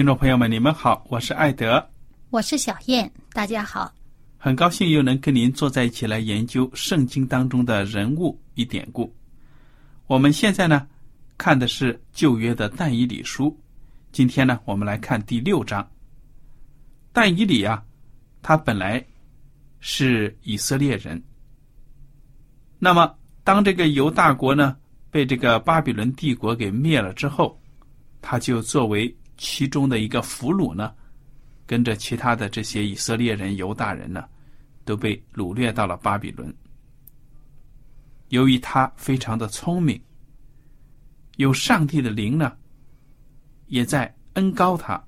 听众朋友们，你们好，我是艾德，我是小燕，大家好，很高兴又能跟您坐在一起来研究圣经当中的人物与典故。我们现在呢看的是旧约的但以理书，今天呢我们来看第六章。但以理啊，他本来是以色列人，那么当这个犹大国呢被这个巴比伦帝国给灭了之后，他就作为其中的一个俘虏呢，跟着其他的这些以色列人、犹大人呢，都被掳掠到了巴比伦。由于他非常的聪明，有上帝的灵呢，也在恩高他，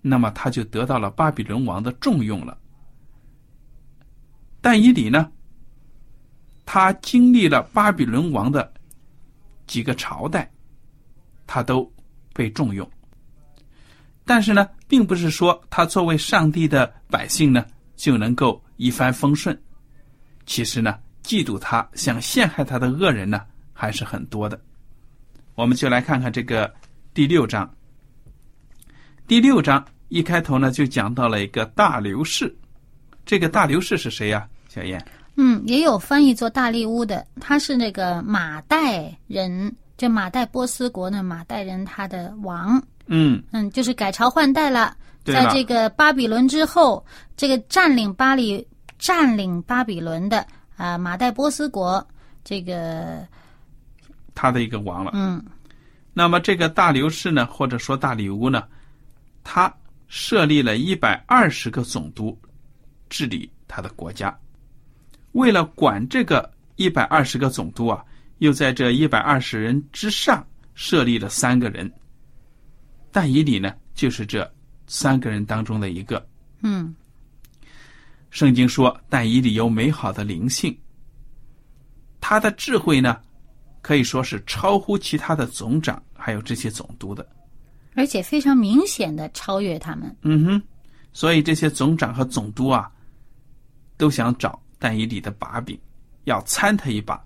那么他就得到了巴比伦王的重用了。但以理呢，他经历了巴比伦王的几个朝代，他都被重用。但是呢，并不是说他作为上帝的百姓呢就能够一帆风顺。其实呢，嫉妒他、想陷害他的恶人呢还是很多的。我们就来看看这个第六章。第六章一开头呢，就讲到了一个大流士。这个大流士是谁呀，小燕？嗯，也有翻译做大力乌的，他是那个马代人，就马代波斯国的马代人，他的王。嗯嗯，就是改朝换代了，在这个巴比伦之后，这个占领巴黎、占领巴比伦的啊马代波斯国，这个他的一个王了。嗯，那么这个大流士呢，或者说大里乌呢，他设立了一百二十个总督，治理他的国家。为了管这个一百二十个总督啊，又在这一百二十人之上设立了三个人。但以理呢，就是这三个人当中的一个。嗯，圣经说，但以理有美好的灵性，他的智慧呢，可以说是超乎其他的总长还有这些总督的，而且非常明显的超越他们。嗯哼，所以这些总长和总督啊，都想找但以理的把柄，要参他一把，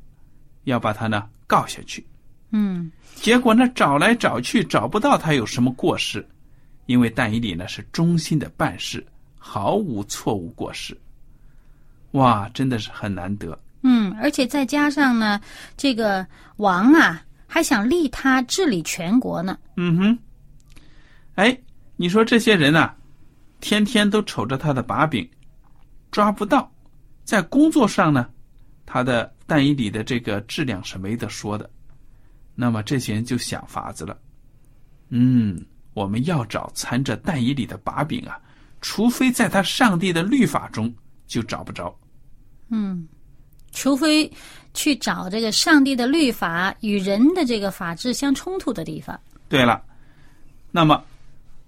要把他呢告下去。嗯。结果呢，找来找去找不到他有什么过失，因为但以理呢是忠心的办事，毫无错误过失。哇，真的是很难得。嗯，而且再加上呢，这个王啊还想立他治理全国呢。嗯哼。哎，你说这些人呐，天天都瞅着他的把柄，抓不到，在工作上呢，他的但以理的这个质量是没得说的。那么这些人就想法子了，嗯，我们要找藏着但以里的把柄啊，除非在他上帝的律法中就找不着。嗯，除非去找这个上帝的律法与人的这个法治相冲突的地方。对了，那么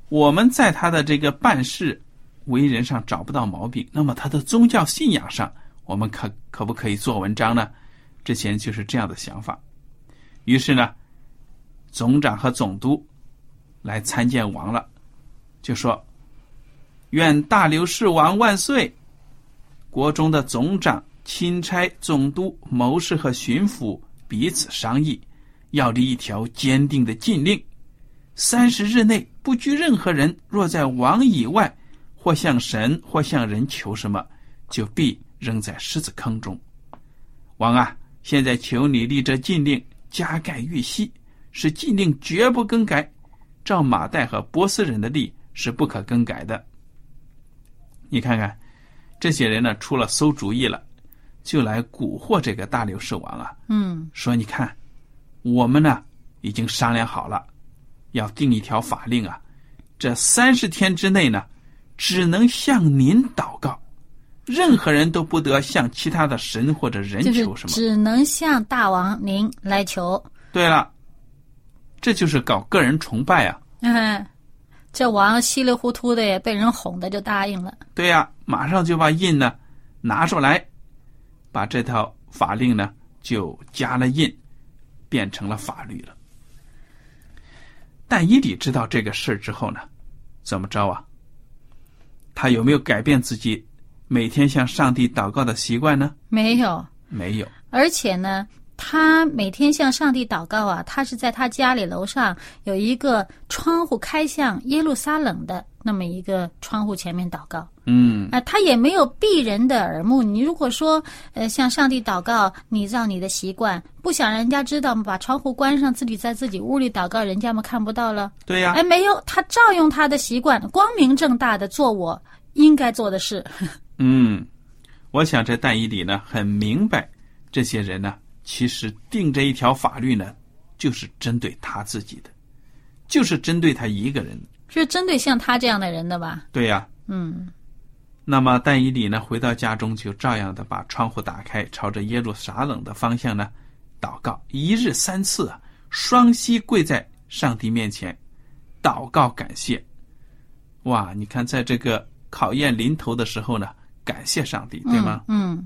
我们在他的这个办事为人上找不到毛病，那么他的宗教信仰上我们可可不可以做文章呢？之前就是这样的想法。于是呢，总长和总督来参见王了，就说：“愿大刘氏王万岁！”国中的总长、钦差、总督、谋士和巡抚彼此商议，要立一条坚定的禁令：三十日内不拘任何人，若在王以外或向神或向人求什么，就必扔在狮子坑中。王啊，现在求你立这禁令，加盖玉玺，是禁令绝不更改。照马代和波斯人的例是不可更改的。你看看。这些人呢，出了馊主意了，就来蛊惑这个大流士王啊。嗯，说你看，我们呢已经商量好了，要定一条法令啊，这三十天之内呢，只能向您祷告，任何人都不得向其他的神或者人求什么，只能向大王您来求。对了，这就是搞个人崇拜啊。嗯。这王稀里糊涂的也被人哄的就答应了。对呀，马上就把印呢拿出来，把这套法令呢就加了印，变成了法律了。但伊里知道这个事儿之后呢，怎么着啊？他有没有改变自己每天向上帝祷告的习惯呢？没有，没有。而且呢。他每天向上帝祷告啊，他是在他家里楼上有一个窗户开向耶路撒冷的那么一个窗户前面祷告。嗯，啊，他也没有避人的耳目。你如果说呃向上帝祷告，你让你的习惯，不想人家知道把窗户关上，自己在自己屋里祷告，人家嘛看不到了。对呀。哎，没有，他照用他的习惯，光明正大的做我应该做的事。嗯，我想这但以理呢很明白这些人呢。其实定这一条法律呢，就是针对他自己的，就是针对他一个人，是针对像他这样的人的吧？对呀。嗯。那么但以理呢，回到家中就照样的把窗户打开，朝着耶路撒冷的方向呢祷告，一日三次啊，双膝跪在上帝面前祷告感谢。哇，你看在这个考验临头的时候呢，感谢上帝，对吗？嗯。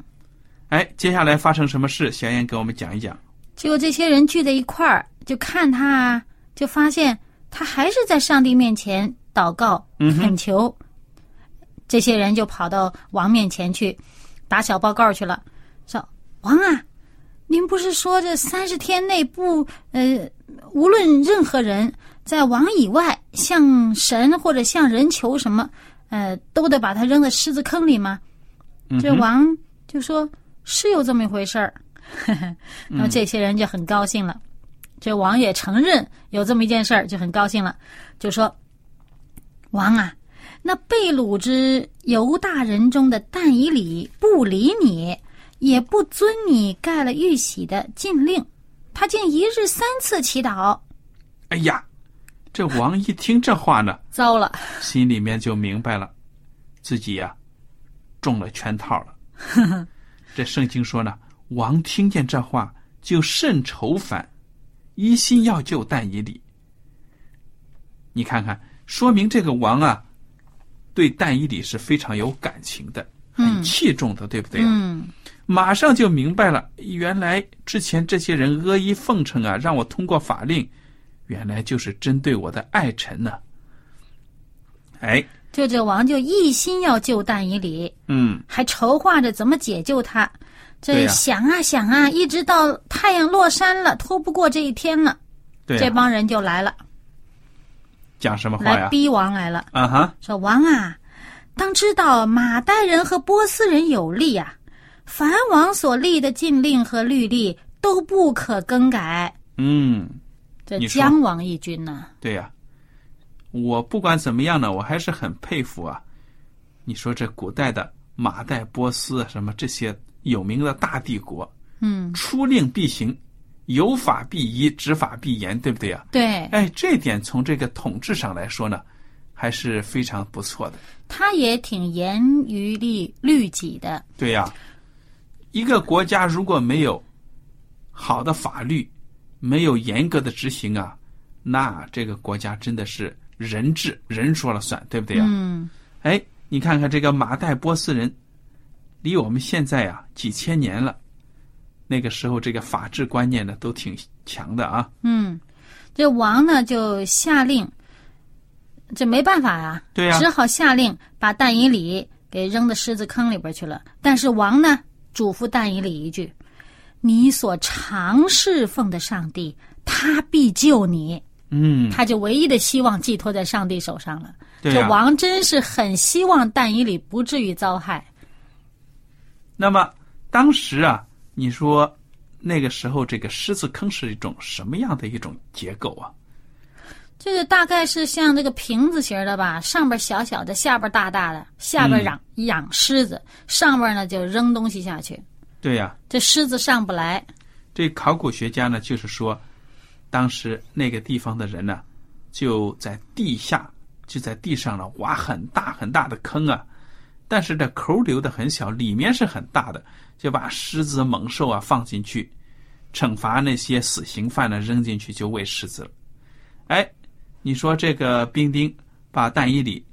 哎，接下来发生什么事？小燕给我们讲一讲。结果这些人聚在一块儿，就看他，就发现他还是在上帝面前祷告、恳求。这些人就跑到王面前去打小报告去了，说：“王啊，您不是说这三十天内不呃，无论任何人在王以外向神或者向人求什么，呃，都得把他扔在狮子坑里吗？”这王就说。是有这么一回事儿，那么这些人就很高兴了。这王也承认有这么一件事儿，就很高兴了，就说：“王啊，那被掳之犹大人中的但以理不理你，也不遵你盖了玉玺的禁令，他竟一日三次祈祷。”哎呀，这王一听这话呢，糟了，心里面就明白了，自己呀中了圈套了。这圣经说呢，王听见这话就甚愁烦，一心要救但以理。你看看，说明这个王啊，对但以理是非常有感情的，很器重的，对不对？嗯，马上就明白了，原来之前这些人阿谀奉承啊，让我通过法令，原来就是针对我的爱臣呢。哎。就这王就一心要救但以理，嗯，还筹划着怎么解救他。这想啊想啊，一直到太阳落山了，拖不过这一天了。对，这帮人就来了，讲什么话呀？来逼王来了。啊哈，说王啊，当知道马代人和波斯人有利啊，凡王所立的禁令和律例都不可更改。嗯，这将王一军呢？对呀。我不管怎么样呢，我还是很佩服啊！你说这古代的马代波斯什么这些有名的大帝国，嗯，出令必行，有法必依，执法必严，对不对啊？对。哎，这点从这个统治上来说呢，还是非常不错的。他也挺严于律律己的。对呀，一个国家如果没有好的法律，没有严格的执行啊，那这个国家真的是。人治人说了算，对不对啊？嗯。哎，你看看这个马代波斯人，离我们现在啊几千年了，那个时候这个法治观念呢都挺强的啊。嗯，这王呢就下令，这没办法啊，对呀、只好下令把但以理给扔到狮子坑里边去了。但是王呢嘱咐但以理一句：“你所常侍奉的上帝，他必救你。”嗯，他就唯一的希望寄托在上帝手上了。对王真是很希望但以理不至于遭害。那么当时啊，你说那个时候这个狮子坑是一种什么样的一种结构啊？这个大概是像这个瓶子型的吧，上边小小的，下边大大的，下边养、养狮子，上边呢就扔东西下去，对呀、这狮子上不来。这考古学家呢，就是说，当时那个地方的人呢，就在地下，就在地上呢挖很大很大的坑啊，但是这口留的很小，里面是很大的，就把狮子、猛兽啊放进去，惩罚那些死刑犯呢扔进去就喂狮子了。哎，你说这个兵丁把蛋衣里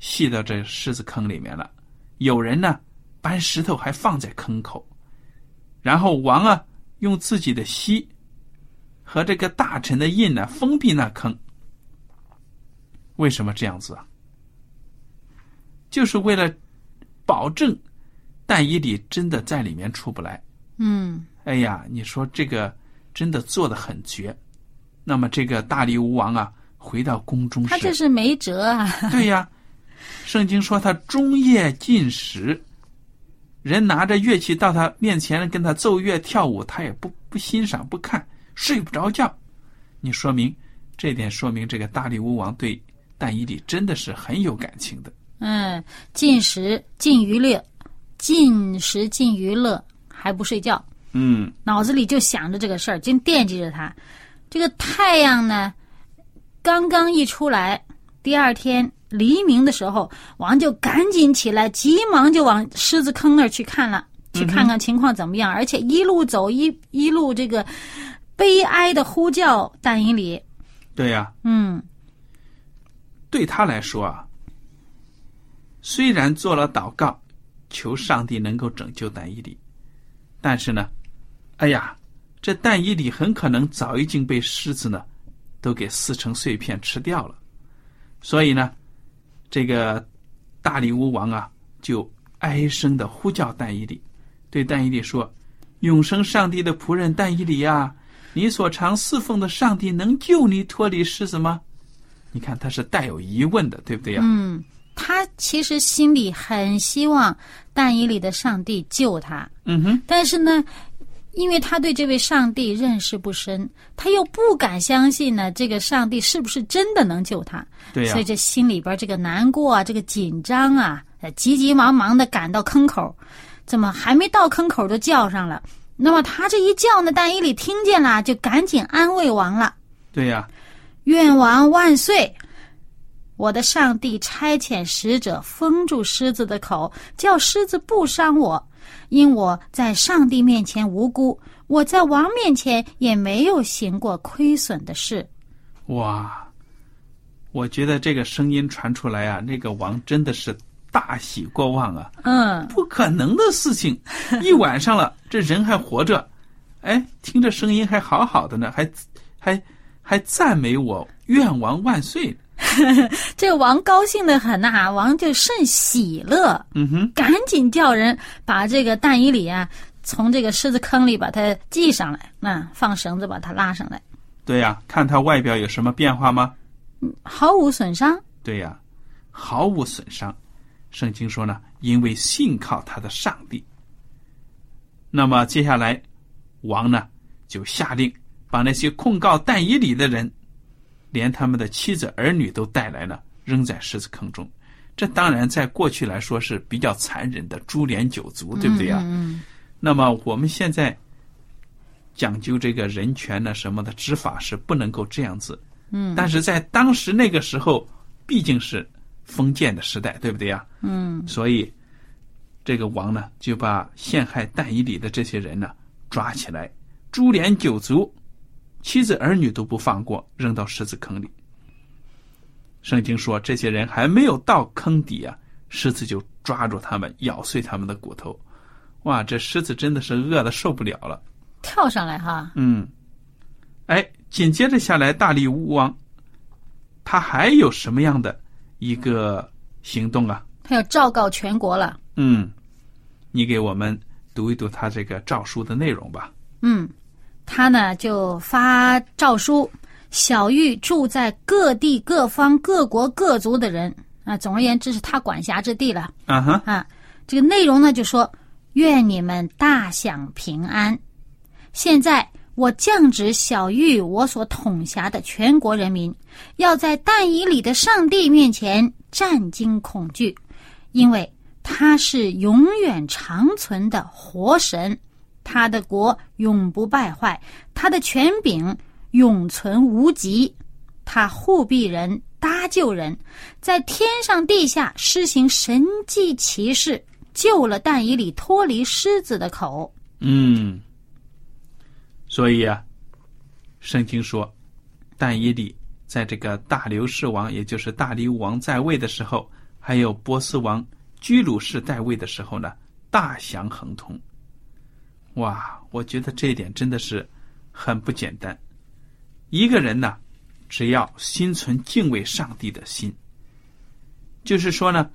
系到这狮子坑里面了，有人呢搬石头还放在坑口，然后王啊用自己的膝和这个大臣的印呢封闭那坑。为什么这样子啊？就是为了保证但以理真的在里面出不来。嗯，哎呀，你说这个真的做的很绝。那么这个大力乌王啊，回到宫中他这是，没辙啊。对呀。圣经说他终夜进食，人拿着乐器到他面前跟他奏乐跳舞，他也不不欣赏不看，睡不着觉。你说明这点说明这个大力乌王对但以理真的是很有感情的。嗯，进食禁娱乐，进食禁娱乐，还不睡觉，嗯，脑子里就想着这个事儿，就惦记着他。这个太阳呢，刚刚一出来，第二天黎明的时候，王就赶紧起来，急忙就往狮子坑那儿去看了，去看看情况怎么样，而且一路走一一路这个悲哀的呼叫但以理。对呀、嗯。对他来说啊，虽然做了祷告，求上帝能够拯救但以理，但是呢，哎呀，这但以理很可能早已经被狮子呢都给撕成碎片吃掉了，所以呢，这个大力乌王啊就哀声的呼叫但以理，对但以理说：“永生上帝的仆人但以理啊，你所常侍奉的上帝能救你脱离狮子吗？”你看他是带有疑问的，对不对呀、嗯，他其实心里很希望但以里的上帝救他，嗯哼，但是呢，因为他对这位上帝认识不深，他又不敢相信呢，这个上帝是不是真的能救他？对呀、所以这心里边这个难过啊，这个紧张啊，呃急急忙忙的赶到坑口，怎么还没到坑口就叫上了？那么他这一叫呢，但伊里听见了，就赶紧安慰王了。对呀、愿王万岁！我的上帝差遣使者封住狮子的口，叫狮子不伤我，因我在上帝面前无辜，我在王面前也没有行过亏损的事。哇！我觉得这个声音传出来啊，那个王真的是大喜过望啊！嗯，不可能的事情，一晚上了，这人还活着，哎，听着声音还好好的呢，还还还赞美我，愿王万岁。这王高兴的很呐、王就甚喜乐，嗯哼，赶紧叫人把这个但以里啊从这个狮子坑里把他系上来，那、放绳子把他拉上来，对呀、看他外表有什么变化吗？毫无损伤。对呀、毫无损伤。圣经说呢，因为信靠他的上帝。那么接下来，王呢就下令把那些控告但以理的人，连他们的妻子儿女都带来了，扔在狮子坑中。这当然在过去来说是比较残忍的株连九族，对不对呀、嗯那么我们现在讲究这个人权呢什么的执法是不能够这样子，嗯但是在当时那个时候，毕竟是封建的时代，对不对呀？嗯所以这个王呢就把陷害但以里的这些人呢抓起来，株连九族，妻子儿女都不放过，扔到狮子坑里。圣经说，这些人还没有到坑底啊，狮子就抓住他们，咬碎他们的骨头。哇，这狮子真的是饿的受不了了，跳上来哈。嗯，哎，紧接着下来，大力乌王，他还有什么样的一个行动啊？他要昭告全国了。嗯，你给我们读一读他这个诏书的内容吧。嗯，他呢就发诏书，小玉住在各地各方各国各族的人啊，总而言之是他管辖之地了啊哈，啊。这个内容呢就说：愿你们大享平安。现在我降旨小玉我所统辖的全国人民，要在但以里的上帝面前战惊恐惧，因为他是永远长存的活神。他的国永不败坏，他的权柄永存无极。他护庇人，搭救人，在天上地下施行神迹奇事，救了但以里脱离狮子的口。嗯，所以啊，圣经说，但以理在这个大流士王，也就是大流王在位的时候，还有波斯王居鲁士在位的时候呢，大享亨通。哇，我觉得这一点真的是很不简单。一个人呢，只要心存敬畏上帝的心，就是说呢，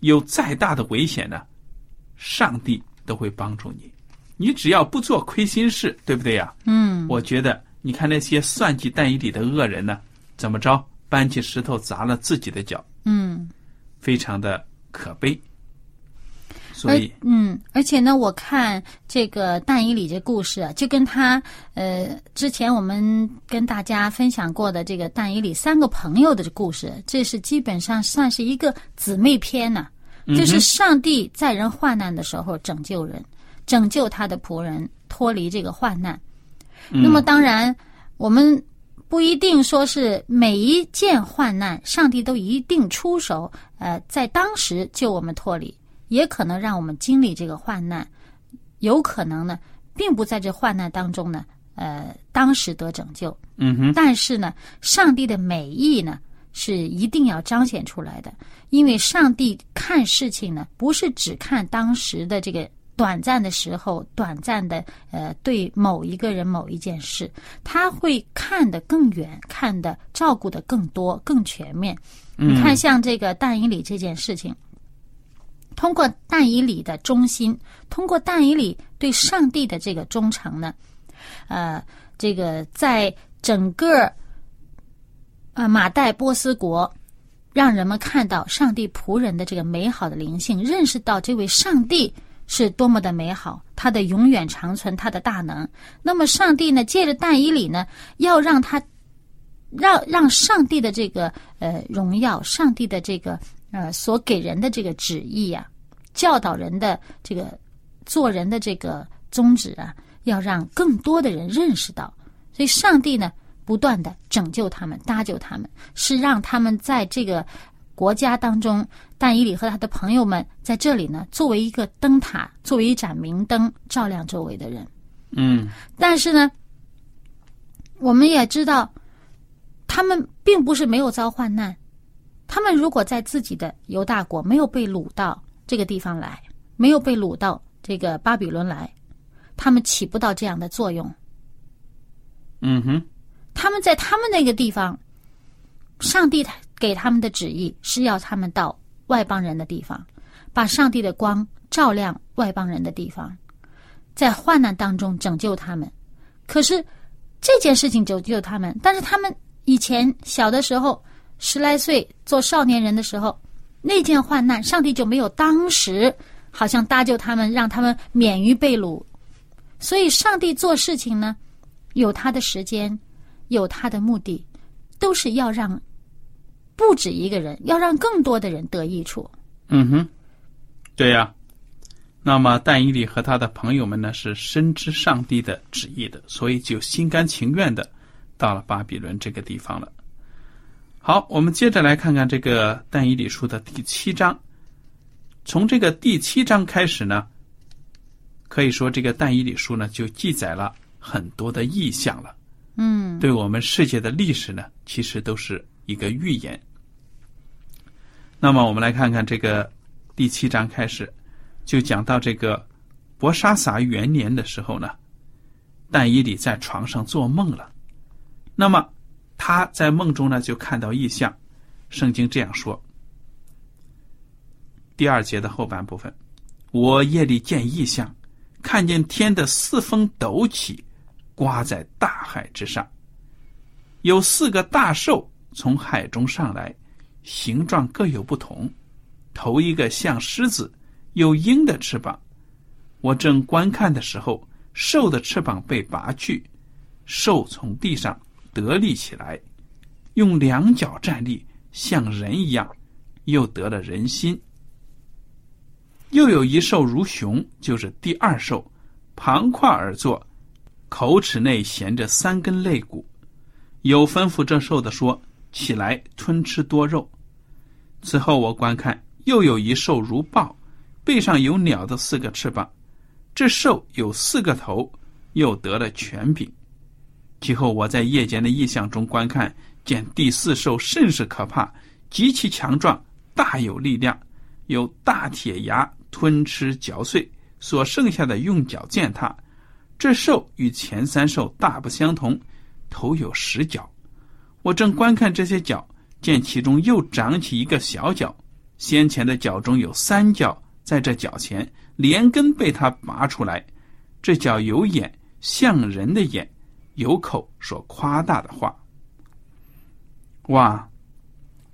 有再大的危险呢，上帝都会帮助你。你只要不做亏心事，对不对呀？嗯，我觉得你看那些算计但以理的恶人呢，怎么着，搬起石头砸了自己的脚，嗯。非常的可悲。所以，嗯，而且呢，我看这个但以理这故事啊，就跟他呃之前我们跟大家分享过的这个但以理三个朋友的故事，这是基本上算是一个姊妹篇呢。就是上帝在人患难的时候拯救人，拯救他的仆人脱离这个患难。那么，当然我们不一定说是每一件患难，上帝都一定出手，呃，在当时救我们脱离。也可能让我们经历这个患难，有可能呢，并不在这患难当中呢，呃，当时得拯救。嗯哼。但是呢，上帝的美意呢，是一定要彰显出来的，因为上帝看事情呢，不是只看当时的这个短暂的时候、短暂的呃，对某一个人、某一件事，他会看得更远，看得照顾的更多、更全面。你看，像这个但以理这件事情。通过但以理的忠心，通过但以理对上帝的这个忠诚呢，呃，这个在整个呃马代波斯国，让人们看到上帝仆人的这个美好的灵性，认识到这位上帝是多么的美好，他的永远长存，他的大能。那么上帝呢，借着但以理呢，要让他让让上帝的这个呃荣耀，上帝的这个。呃，所给人的这个旨意呀，教导人的这个做人的这个宗旨啊，要让更多的人认识到。所以，上帝呢，不断的拯救他们，搭救他们，是让他们在这个国家当中，但以理和他的朋友们在这里呢，作为一个灯塔，作为一盏明灯，照亮周围的人。嗯。但是呢，我们也知道，他们并不是没有遭患难。他们如果在自己的犹大国没有被掳到这个地方来，没有被掳到这个巴比伦来，他们起不到这样的作用。嗯哼，他们在他们那个地方，上帝给他们的旨意是要他们到外邦人的地方，把上帝的光照亮外邦人的地方，在患难当中拯救他们。可是这件事情拯救他们，但是他们以前小的时候。十来岁做少年人的时候，那件患难，上帝就没有当时好像搭救他们，让他们免于被掳。所以，上帝做事情呢，有他的时间，有他的目的，都是要让不止一个人，要让更多的人得益处。嗯哼，对呀。那么，但以理和他的朋友们呢，是深知上帝的旨意的，所以就心甘情愿的到了巴比伦这个地方了。好，我们接着来看看这个但以理书的第七章。从这个第七章开始呢，可以说这个但以理书呢就记载了很多的意象了。嗯，对我们世界的历史呢，其实都是一个预言。那么我们来看看这个第七章开始，就讲到这个博沙撒元年的时候呢，但以理在床上做梦了。那么他在梦中呢，就看到异象。圣经这样说：第二节的后半部分，我夜里见异象，看见天的四风陡起，刮在大海之上，有四个大兽从海中上来。形状各有不同，头一个像狮子，有鹰的翅膀。我正观看的时候，兽的翅膀被拔去，兽从地上得立起来，用两脚站立，像人一样，又得了人心。又有一兽如熊，就是第二兽，旁跨而坐，口齿内衔着三根肋骨，有吩咐这兽的说：“起来吞吃多肉。”此后我观看，又有一兽如豹，背上有鸟的四个翅膀。这兽有四个头，又得了权柄。其后我在夜间的异象中观看，见第四兽甚是可怕，极其强壮，大有力量，有大铁牙吞吃嚼碎，所剩下的用脚践踏。这兽与前三兽大不相同，头有十角。我正观看这些角。见其中又长起一个小角，先前的角中有三角，在这角前连根被他拔出来。这角有眼，像人的眼；有口，说夸大的话。哇，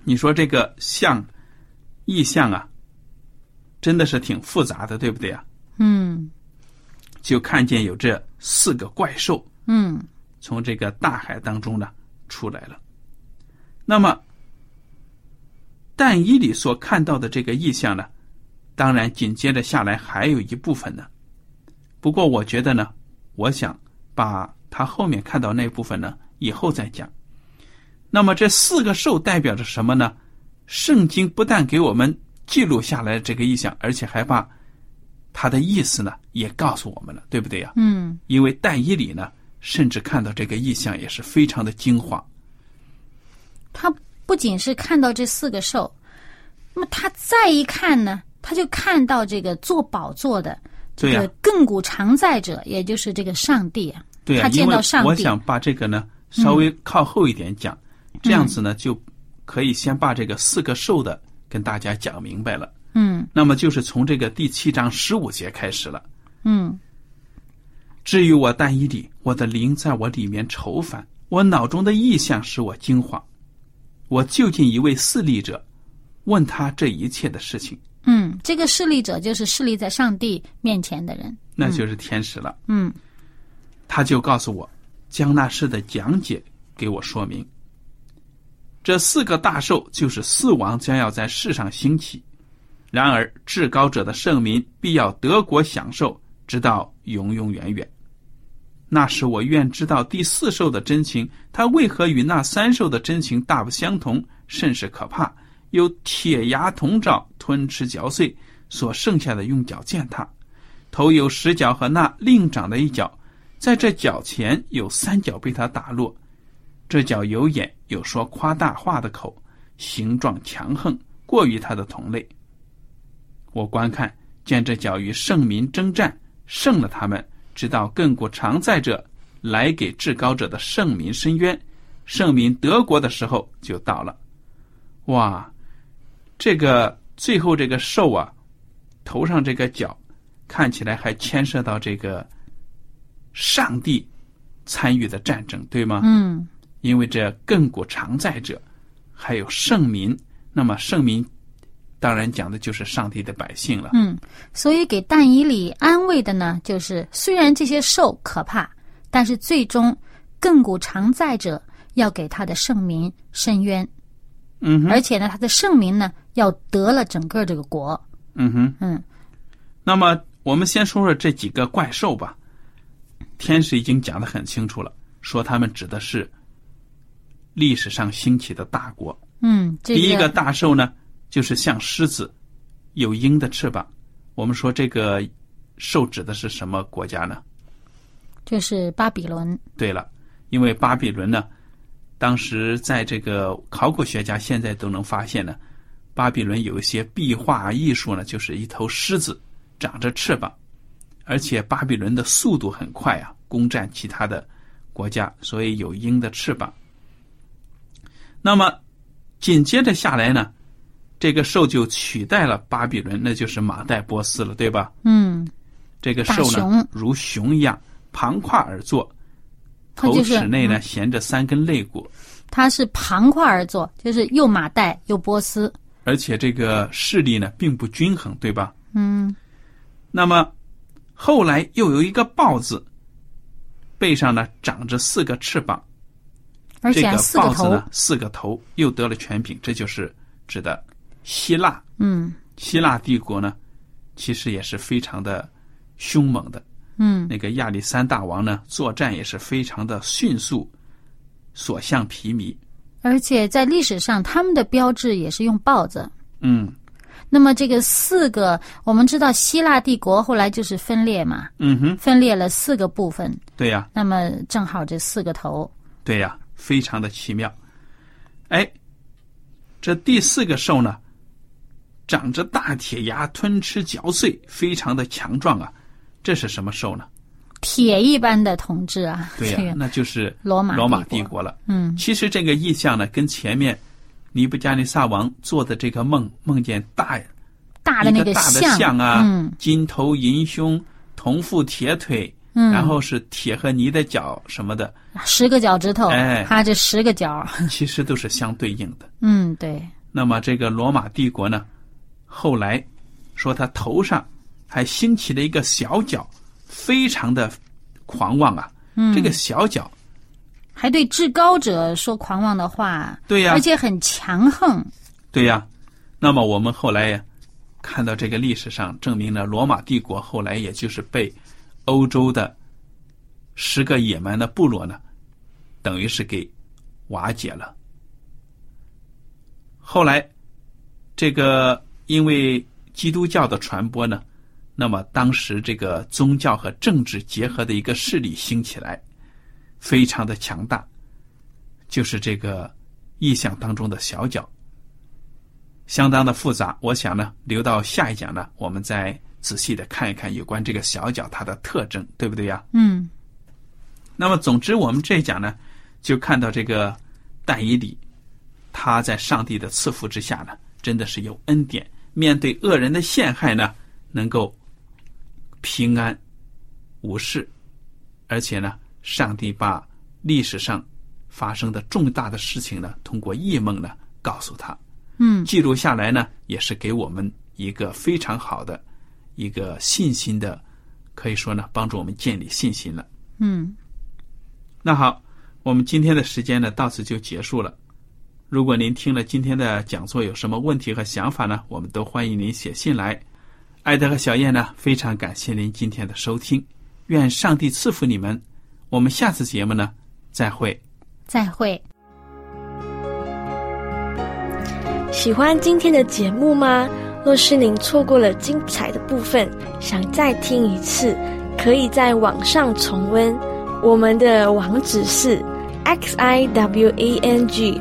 你说这个像意象啊，真的是挺复杂的，对不对啊？嗯。就看见有这四个怪兽，嗯，从这个大海当中呢出来了。那么。但以里所看到的这个意象呢，当然紧接着下来还有一部分呢。不过我觉得呢，我想把他后面看到那部分呢以后再讲。那么这四个兽代表着什么呢？圣经不但给我们记录下来这个意象，而且还把它的意思呢也告诉我们了，对不对呀？嗯。因为但以里呢，甚至看到这个意象也是非常的惊慌。他。不仅是看到这四个兽，那么他再一看呢，他就看到这个坐宝座的这个亘古常在者，也就是这个上帝啊。对啊，他见到上帝。我想把这个呢稍微靠后一点讲，这样子呢就可以先把这个四个兽的跟大家讲明白了。嗯。那么就是从这个第七章十五节开始了。嗯。至于我单一里，我的灵在我里面愁烦，我脑中的意象使我惊慌。我就近一位势力者，问他这一切的事情。嗯，这个势力者就是势力在上帝面前的人，那就是天使了。嗯，他就告诉我，将那事的讲解给我说明。这四个大兽就是四王将要在世上兴起，然而至高者的圣民必要得国享受，直到永永远远。那时我愿知道第四兽的真情，它为何与那三兽的真情大不相同，甚是可怕。有铁牙铜爪吞吃嚼碎，所剩下的用脚践踏。头有十角和那另长的一角，在这脚前有三角被他打落。这脚有眼，有说夸大话的口，形状强横，过于他的同类。我观看见这脚与圣民征战，胜了他们。直到亘古常在者来给至高者的圣民伸冤，圣民德国的时候就到了。哇，这个最后这个兽啊，头上这个角，看起来还牵涉到这个上帝参与的战争，对吗？嗯。因为这亘古常在者，还有圣民，那么圣民。当然讲的就是上帝的百姓了。嗯，所以给但以里安慰的呢，就是虽然这些兽可怕，但是最终亘古常在者要给他的圣民伸冤。嗯，而且呢，他的圣民呢要得了整个这个国。嗯哼，嗯。那么我们先说说这几个怪兽吧。天使已经讲的很清楚了，说他们指的是历史上兴起的大国。嗯，第一个大兽呢。就是像狮子，有鹰的翅膀。我们说这个兽指的是什么国家呢？就是巴比伦。对了，因为巴比伦呢，当时在这个考古学家现在都能发现呢，巴比伦有一些壁画艺术呢，就是一头狮子长着翅膀，而且巴比伦的速度很快啊，攻占其他的国家，所以有鹰的翅膀。那么紧接着下来呢，这个兽就取代了巴比伦，那就是马代波斯了，对吧？嗯，这个兽呢熊，如熊一样盘跨而坐，头它就是齿内呢嗯。衔着三根肋骨，它是盘跨而坐，就是又马代又波斯。而且这个势力呢并不均衡，对吧？嗯，那么后来又有一个豹子，背上呢长着四个翅膀，而且这个四个头豹子呢，四个头又得了权柄，这就是指的希腊。嗯希腊帝国呢，其实也是非常的凶猛的。嗯那个亚历山大王呢，作战也是非常的迅速，所向披靡。而且在历史上，他们的标志也是用豹子。嗯那么这个四个，我们知道希腊帝国后来就是分裂嘛，嗯哼，分裂了四个部分。对呀、那么正好这四个头，对呀、非常的奇妙。哎，这第四个兽呢，长着大铁牙，吞吃嚼碎，非常的强壮啊。这是什么兽呢？铁一般的统治啊，对呀、这个那就是罗马罗马帝国了。嗯其实这个意象呢，跟前面尼布加尼撒王做的这个梦，梦见大大的那一个大的象象啊，嗯金头银胸，铜腹铁腿，嗯，然后是铁和泥的脚什么的，十个脚趾头，哎它这十个脚，其实都是相对应的。嗯，对，那么这个罗马帝国呢，后来说他头上还兴起了一个小角，非常的狂妄啊。嗯，这个小角，还对至高者说狂妄的话，对呀、而且很强横，对呀、那么我们后来呀，看到这个历史上证明了罗马帝国后来也就是被欧洲的十个野蛮的部落呢，等于是给瓦解了。后来，这个因为基督教的传播呢，那么当时这个宗教和政治结合的一个势力兴起来，非常的强大，就是这个意象当中的小角。相当的复杂。我想呢，留到下一讲呢，我们再仔细的看一看有关这个小角它的特征，对不对呀？嗯那么，总之我们这一讲呢，就看到这个但以理，他在上帝的赐福之下呢，真的是有恩典，面对恶人的陷害呢，能够平安无事，而且呢，上帝把历史上发生的重大的事情呢，通过异梦呢，告诉他。嗯记录下来呢，也是给我们一个非常好的一个信心的，可以说呢，帮助我们建立信心了。嗯，那好，我们今天的时间呢，到此就结束了。如果您听了今天的讲座有什么问题和想法呢，我们都欢迎您写信来。艾德和小燕呢，非常感谢您今天的收听，愿上帝赐福你们。我们下次节目呢，再会。再会。喜欢今天的节目吗？若是您错过了精彩的部分，想再听一次，可以在网上重温。我们的网址是 x i w a n g